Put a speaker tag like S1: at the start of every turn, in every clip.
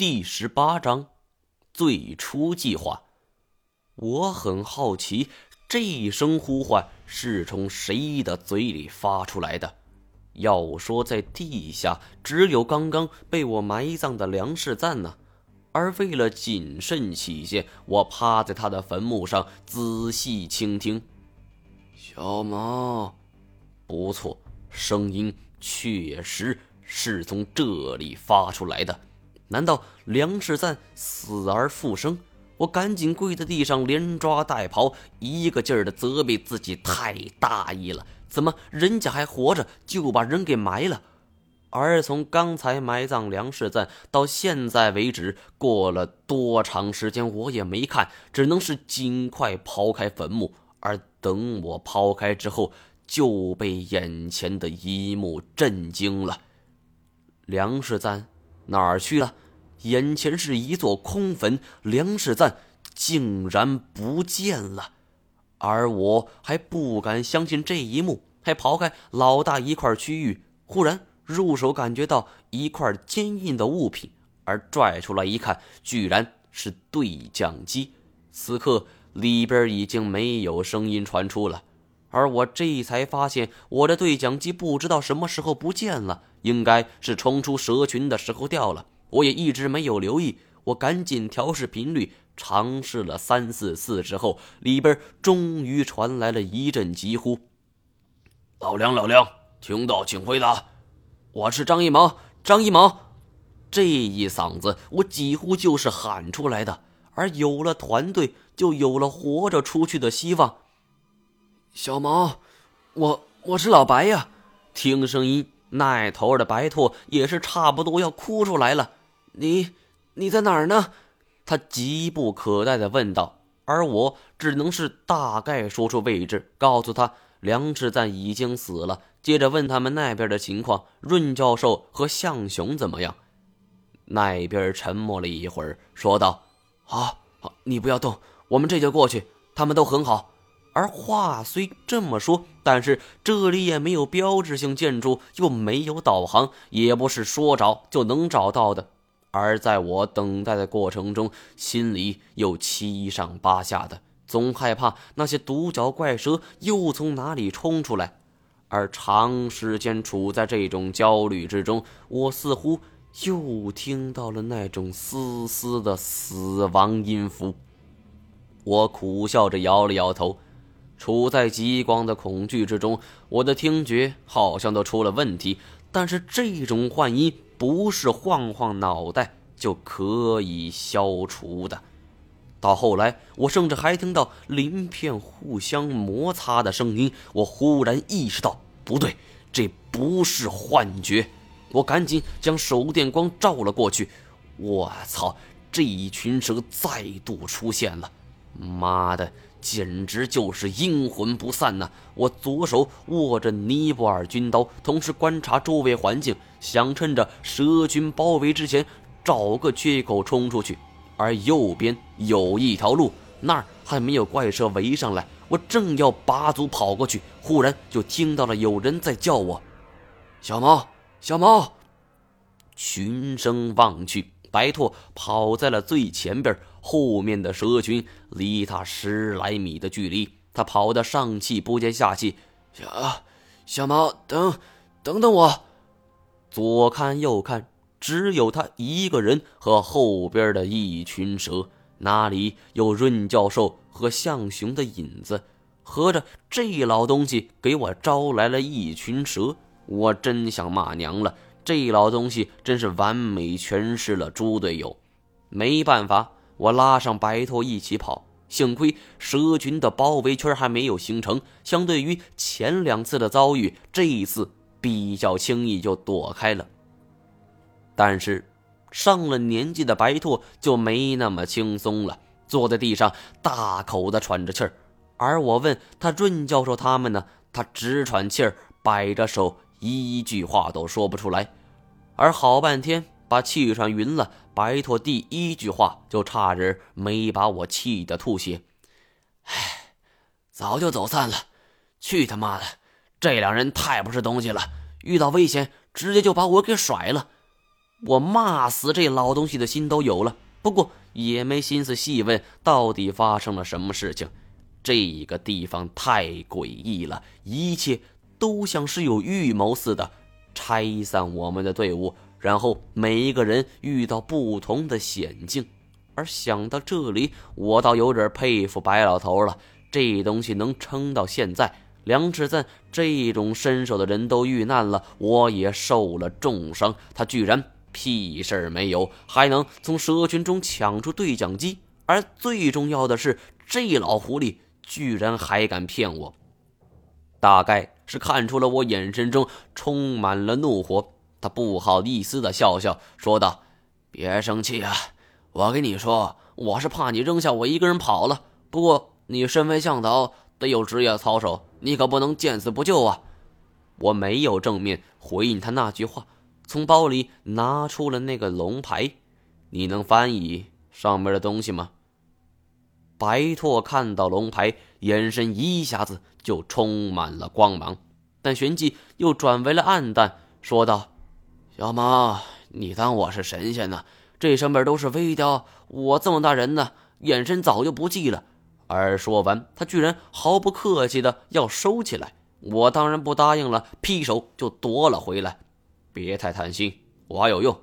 S1: 第十八章，最初计划。我很好奇，这一声呼唤是从谁的嘴里发出来的？要说在地下，只有刚刚被我埋葬的梁世赞呢。而为了谨慎起见，我趴在他的坟墓上仔细倾听。小毛，不错，声音确实是从这里发出来的。难道梁世赞死而复生？我赶紧跪在地上，连抓带刨，一个劲儿的责备自己太大意了。怎么人家还活着就把人给埋了？而从刚才埋葬梁世赞到现在为止，过了多长时间我也没看，只能是尽快刨开坟墓。而等我刨开之后，就被眼前的一幕震惊了：梁世赞。哪儿去了？眼前是一座空坟，梁世赞竟然不见了。而我还不敢相信这一幕，还刨开老大一块区域，忽然入手感觉到一块坚硬的物品，而拽出来一看，居然是对讲机。此刻里边已经没有声音传出了。而我这才发现，我的对讲机不知道什么时候不见了，应该是冲出蛇群的时候掉了。我也一直没有留意，我赶紧调试频率，尝试了三四次之后，里边终于传来了一阵疾呼：“
S2: 老梁，老梁，听到请回答，
S1: 我是张一毛，张一毛。”这一嗓子，我几乎就是喊出来的。而有了团队，就有了活着出去的希望。
S3: 小毛，我我是老白呀！
S1: 听声音，那头的白兔也是差不多要哭出来了。
S3: 你你在哪儿呢？
S1: 他急不可待的问道。而我只能是大概说出位置，告诉他梁志赞已经死了。接着问他们那边的情况，润教授和向雄怎么样？那边沉默了一会儿，说道：“
S3: 好，好，你不要动，我们这就过去。他们都很好。”
S1: 而话虽这么说，但是这里也没有标志性建筑，又没有导航，也不是说找就能找到的。而在我等待的过程中，心里又七上八下的，总害怕那些独角怪蛇又从哪里冲出来。而长时间处在这种焦虑之中，我似乎又听到了那种丝丝的死亡音符。我苦笑着摇了摇头。处在极光的恐惧之中，我的听觉好像都出了问题。但是这种幻音不是晃晃脑袋就可以消除的。到后来，我甚至还听到鳞片互相摩擦的声音。我忽然意识到不对，这不是幻觉。我赶紧将手电光照了过去。我操！这一群蛇再度出现了！妈的！简直就是阴魂不散呐！我左手握着尼泊尔军刀，同时观察周围环境，想趁着蛇群包围之前找个缺口冲出去。而右边有一条路，那儿还没有怪蛇围上来。我正要拔足跑过去，忽然就听到了有人在叫我：“
S3: 小毛，小毛！”
S1: 循声望去。白兔跑在了最前边，后面的蛇群离他十来米的距离。他跑得上气不接下气：“
S3: 小小毛，等等等我！”
S1: 左看右看，只有他一个人和后边的一群蛇，哪里有润教授和向雄的影子？合着这老东西给我招来了一群蛇，我真想骂娘了。这老东西真是完美诠释了猪队友。没办法，我拉上白兔一起跑。幸亏蛇群的包围圈还没有形成，相对于前两次的遭遇，这一次比较轻易就躲开了。但是上了年纪的白兔就没那么轻松了，坐在地上大口的喘着气儿。而我问他润教授他们呢，他直喘气儿，摆着手。一句话都说不出来，而好半天把气喘匀了，白驼第一句话就差点没把我气得吐血。
S3: 唉，早就走散了，去他妈的！这两人太不是东西了，遇到危险直接就把我给甩了。
S1: 我骂死这老东西的心都有了，不过也没心思细问到底发生了什么事情。这个地方太诡异了，一切都像是有预谋似的，拆散我们的队伍，然后每一个人遇到不同的险境。而想到这里，我倒有点佩服白老头了，这东西能撑到现在。梁志赞这种身手的人都遇难了，我也受了重伤，他居然屁事儿没有，还能从蛇群中抢出对讲机。而最重要的是，这老狐狸居然还敢骗我，大概是看出了我眼神中充满了怒火。他不好意思的笑笑，说道：“别生气啊，我跟你说，我是怕你扔下我一个人跑了。不过你身为向导，得有职业操守。”你可不能见死不救啊！我没有正面回应他那句话，从包里拿出了那个龙牌。你能翻译上面的东西吗？白拓看到龙牌，眼神一下子就充满了光芒，但旋即又转为了暗淡，说道：“小毛，你当我是神仙呢？这上面都是微雕，我这么大人呢，眼神早就不济了。”而说完，他居然毫不客气的要收起来，我当然不答应了，劈手就夺了回来。别太贪心，我还有用。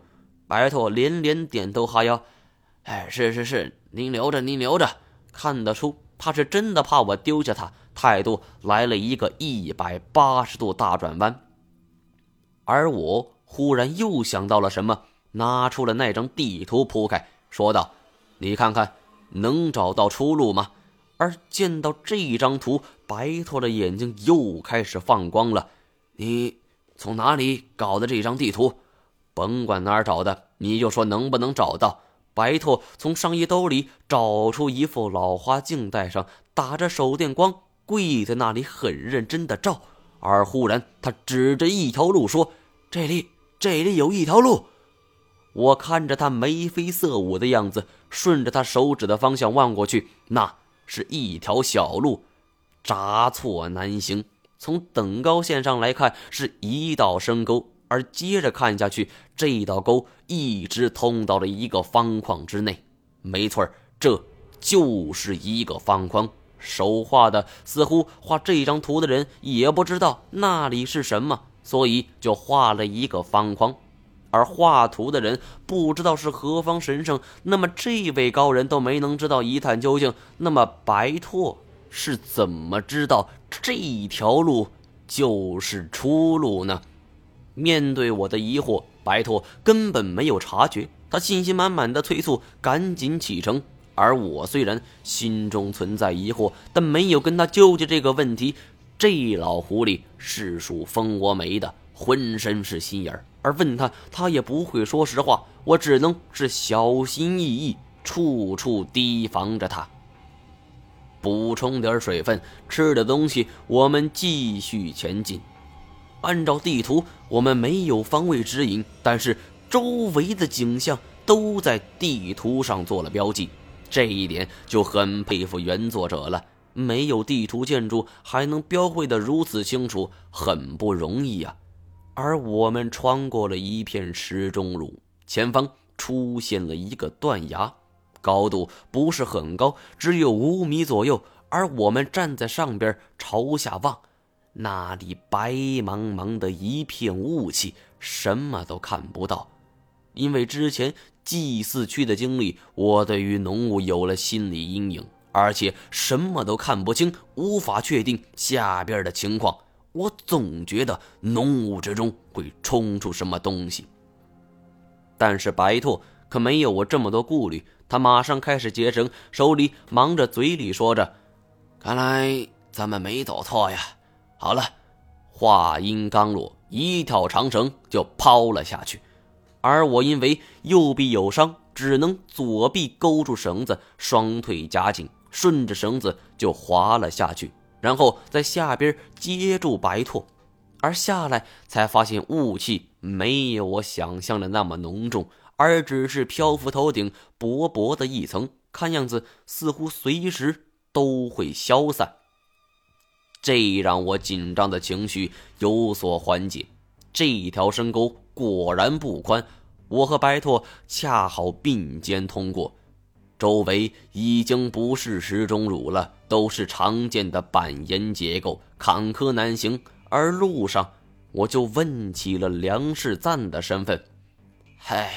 S1: 白兔连连点头哈腰，哎，是是是，您留着，您留着。看得出他是真的怕我丢下他，态度来了一个一百八十度大转弯。而我忽然又想到了什么，拿出了那张地图铺开，说道：“你看看，能找到出路吗？”而见到这张图，白拓的眼睛又开始放光了。你从哪里搞的这张地图？甭管哪儿找的，你就说能不能找到。白拓从上衣兜里找出一副老花镜，戴上，打着手电光，跪在那里很认真的照。而忽然，他指着一条路说：“这里，这里有一条路。”我看着他眉飞色舞的样子，顺着他手指的方向望过去，那……是一条小路，札错难行。从等高线上来看，是一道深沟，而接着看下去，这道沟一直通到了一个方框之内。没错这就是一个方框。手画的似乎画这张图的人也不知道那里是什么，所以就画了一个方框。而画图的人不知道是何方神圣，那么这位高人都没能知道一探究竟。那么白拓是怎么知道这条路就是出路呢？面对我的疑惑，白拓根本没有察觉，他信心满满的催促赶紧启程。而我虽然心中存在疑惑，但没有跟他纠结这个问题。这老狐狸是属蜂窝煤的，浑身是心眼儿。而问他，他也不会说实话。我只能是小心翼翼，处处提防着他。补充点水分，吃的东西，我们继续前进。按照地图，我们没有方位指引，但是周围的景象都在地图上做了标记。这一点就很佩服原作者了。没有地图建筑，还能标绘的如此清楚，很不容易呀。而我们穿过了一片石钟路，前方出现了一个断崖，高度不是很高，只有五米左右。而我们站在上边朝下望，那里白茫茫的一片雾气，什么都看不到。因为之前祭祀区的经历，我对于浓雾有了心理阴影，而且什么都看不清，无法确定下边的情况。我总觉得浓雾之中会冲出什么东西，但是白兔可没有我这么多顾虑，他马上开始结绳，手里忙着，嘴里说着：“看来咱们没走错呀。”好了，话音刚落，一条长绳就抛了下去，而我因为右臂有伤，只能左臂勾住绳子，双腿夹紧，顺着绳子就滑了下去。然后在下边接住白兔，而下来才发现雾气没有我想象的那么浓重，而只是漂浮头顶薄薄的一层，看样子似乎随时都会消散。这让我紧张的情绪有所缓解。这条深沟果然不宽，我和白拓恰好并肩通过，周围已经不是石钟乳了，都是常见的板岩结构，坎坷难行。而路上，我就问起了梁世赞的身份。
S3: 嗨，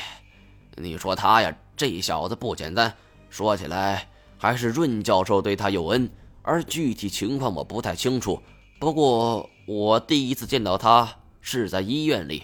S3: 你说他呀，这小子不简单。说起来，还是润教授对他有恩，而具体情况我不太清楚。不过我第一次见到他是在医院里。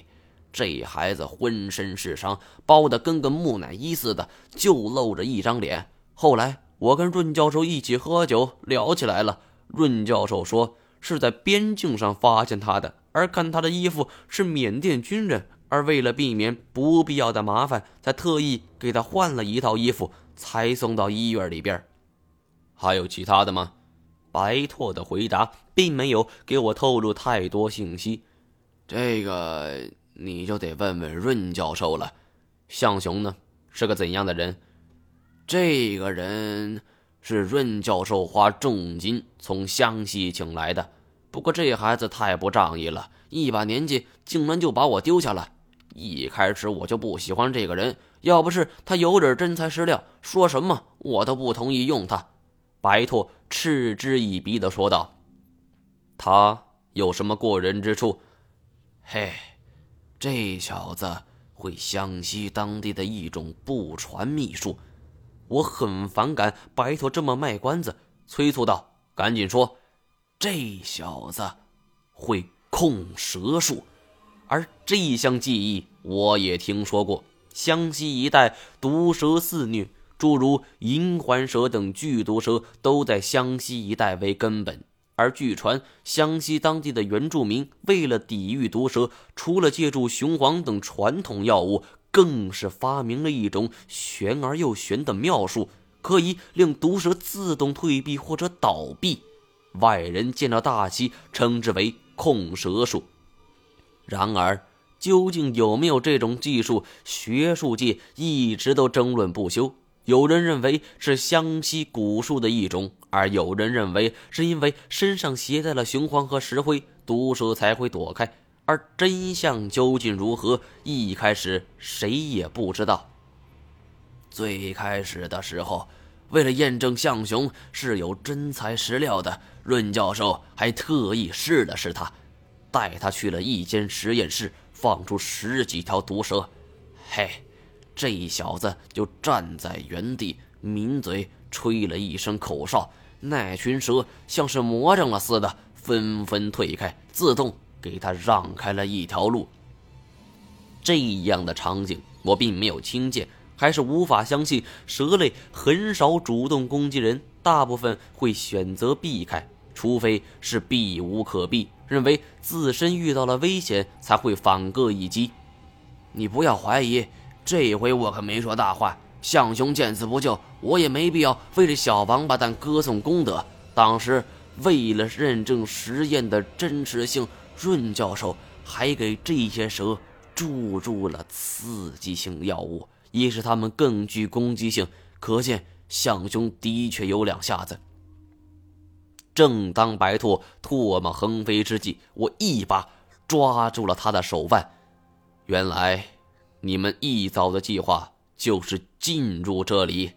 S3: 这孩子浑身是伤，包得跟个木乃伊似的，就露着一张脸。后来我跟润教授一起喝酒聊起来了，润教授说是在边境上发现他的，而看他的衣服是缅甸军人，而为了避免不必要的麻烦，才特意给他换了一套衣服，才送到医院里边。
S1: 还有其他的吗？白拓的回答并没有给我透露太多信息。
S3: 这个。你就得问问润教授了，
S1: 向雄呢是个怎样的人？
S3: 这个人是润教授花重金从湘西请来的。不过这孩子太不仗义了，一把年纪竟然就把我丢下了。一开始我就不喜欢这个人，要不是他有点真材实料，说什么我都不同意用他。
S1: 白兔嗤之以鼻的说道：“他有什么过人之处？”
S3: 嘿。这小子会湘西当地的一种不传秘术，
S1: 我很反感白头这么卖关子，催促道：“赶紧说！”
S3: 这小子会控蛇术，
S1: 而这一项技艺我也听说过。湘西一带毒蛇肆虐，诸如银环蛇等剧毒蛇都在湘西一带为根本。而据传，湘西当地的原住民为了抵御毒蛇，除了借助雄黄等传统药物，更是发明了一种玄而又玄的妙术，可以令毒蛇自动退避或者倒闭。外人见到大奇，称之为控蛇术。然而，究竟有没有这种技术，学术界一直都争论不休。有人认为是湘西古术的一种，而有人认为是因为身上携带了雄黄和石灰，毒蛇才会躲开。而真相究竟如何，一开始谁也不知道。
S3: 最开始的时候，为了验证向雄是有真材实料的，润教授还特意试了试他，带他去了一间实验室，放出十几条毒蛇。嘿。这小子就站在原地，抿嘴吹了一声口哨，那群蛇像是魔怔了似的，纷纷退开，自动给他让开了一条路。
S1: 这样的场景我并没有亲见，还是无法相信蛇类很少主动攻击人，大部分会选择避开，除非是避无可避，认为自身遇到了危险才会反戈一击。
S3: 你不要怀疑。这回我可没说大话，向雄见死不救，我也没必要为这小王八蛋歌颂功德。当时为了认证实验的真实性，润教授还给这些蛇注入了刺激性药物，以使它们更具攻击性。可见向雄的确有两下子。
S1: 正当白兔唾沫横飞之际，我一把抓住了他的手腕。原来。你们一早的计划就是进入这里。